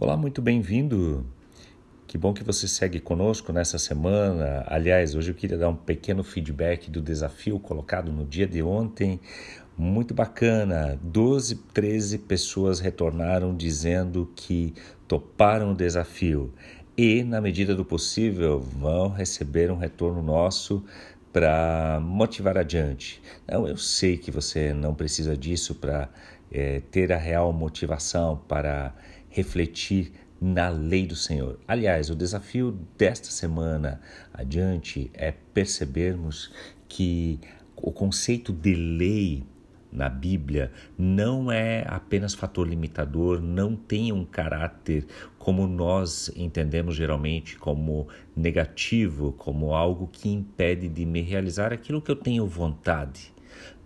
Olá, muito bem-vindo. Que bom que você segue conosco nessa semana. Aliás, hoje eu queria dar um pequeno feedback do desafio colocado no dia de ontem. Muito bacana. 12, 13 pessoas retornaram dizendo que toparam o desafio e, na medida do possível, vão receber um retorno nosso para motivar adiante. Não, eu sei que você não precisa disso para é, ter a real motivação para refletir na lei do Senhor. Aliás, o desafio desta semana adiante é percebermos que o conceito de lei na Bíblia não é apenas fator limitador, não tem um caráter como nós entendemos geralmente como negativo, como algo que impede de me realizar aquilo que eu tenho vontade.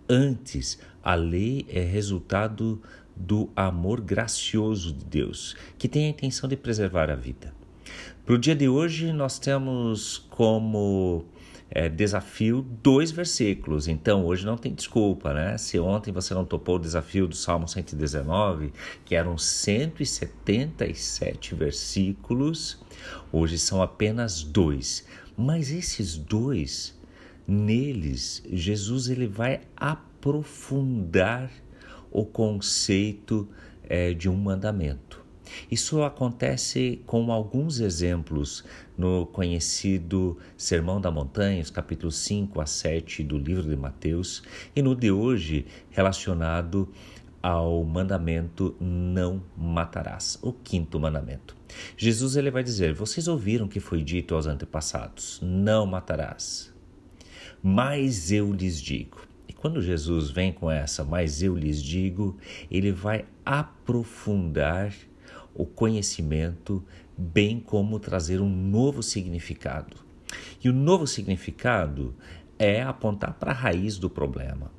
Antes, a lei é resultado do amor gracioso de Deus, que tem a intenção de preservar a vida. Para o dia de hoje, nós temos como é, desafio dois versículos, então hoje não tem desculpa, né? Se ontem você não topou o desafio do Salmo 119, que eram 177 versículos, hoje são apenas dois. Mas esses dois, neles, Jesus ele vai aprofundar o conceito é, de um mandamento. Isso acontece com alguns exemplos no conhecido Sermão da Montanha, os capítulos 5 a 7 do livro de Mateus, e no de hoje relacionado ao mandamento não matarás, o quinto mandamento. Jesus ele vai dizer: Vocês ouviram que foi dito aos antepassados: Não matarás. Mas eu lhes digo. Quando Jesus vem com essa, mas eu lhes digo, ele vai aprofundar o conhecimento, bem como trazer um novo significado. E o novo significado é apontar para a raiz do problema.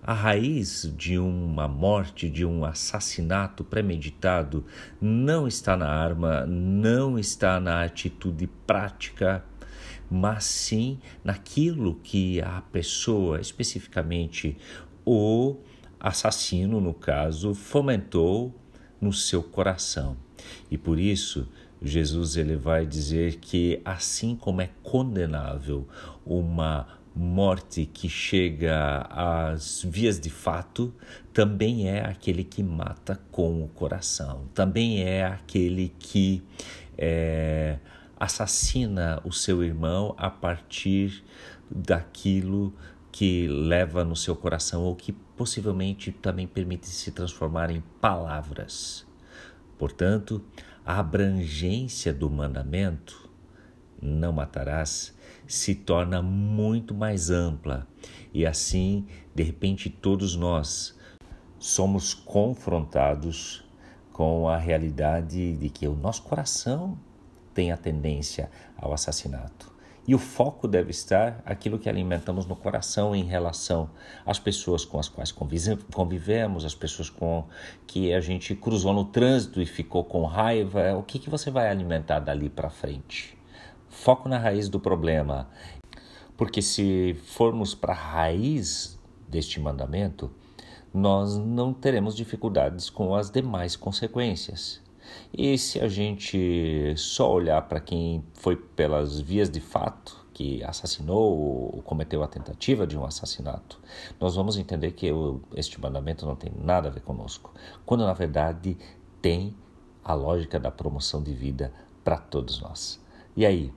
A raiz de uma morte, de um assassinato premeditado, não está na arma, não está na atitude prática mas sim naquilo que a pessoa, especificamente o assassino, no caso, fomentou no seu coração. E por isso, Jesus ele vai dizer que assim como é condenável uma morte que chega às vias de fato, também é aquele que mata com o coração, também é aquele que é, assassina o seu irmão a partir daquilo que leva no seu coração ou que possivelmente também permite se transformar em palavras. Portanto, a abrangência do mandamento, não matarás, se torna muito mais ampla e assim, de repente, todos nós somos confrontados com a realidade de que o nosso coração tem a tendência ao assassinato. E o foco deve estar aquilo que alimentamos no coração em relação às pessoas com as quais convivemos, as pessoas com que a gente cruzou no trânsito e ficou com raiva. O que, que você vai alimentar dali para frente? Foco na raiz do problema. Porque se formos para a raiz deste mandamento, nós não teremos dificuldades com as demais consequências. E se a gente só olhar para quem foi pelas vias de fato, que assassinou ou cometeu a tentativa de um assassinato, nós vamos entender que este mandamento não tem nada a ver conosco, quando na verdade tem a lógica da promoção de vida para todos nós. E aí,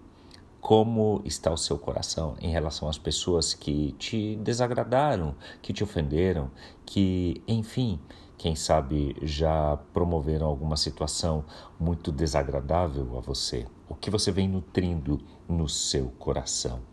como está o seu coração em relação às pessoas que te desagradaram, que te ofenderam, que, enfim, quem sabe já promoveram alguma situação muito desagradável a você? O que você vem nutrindo no seu coração?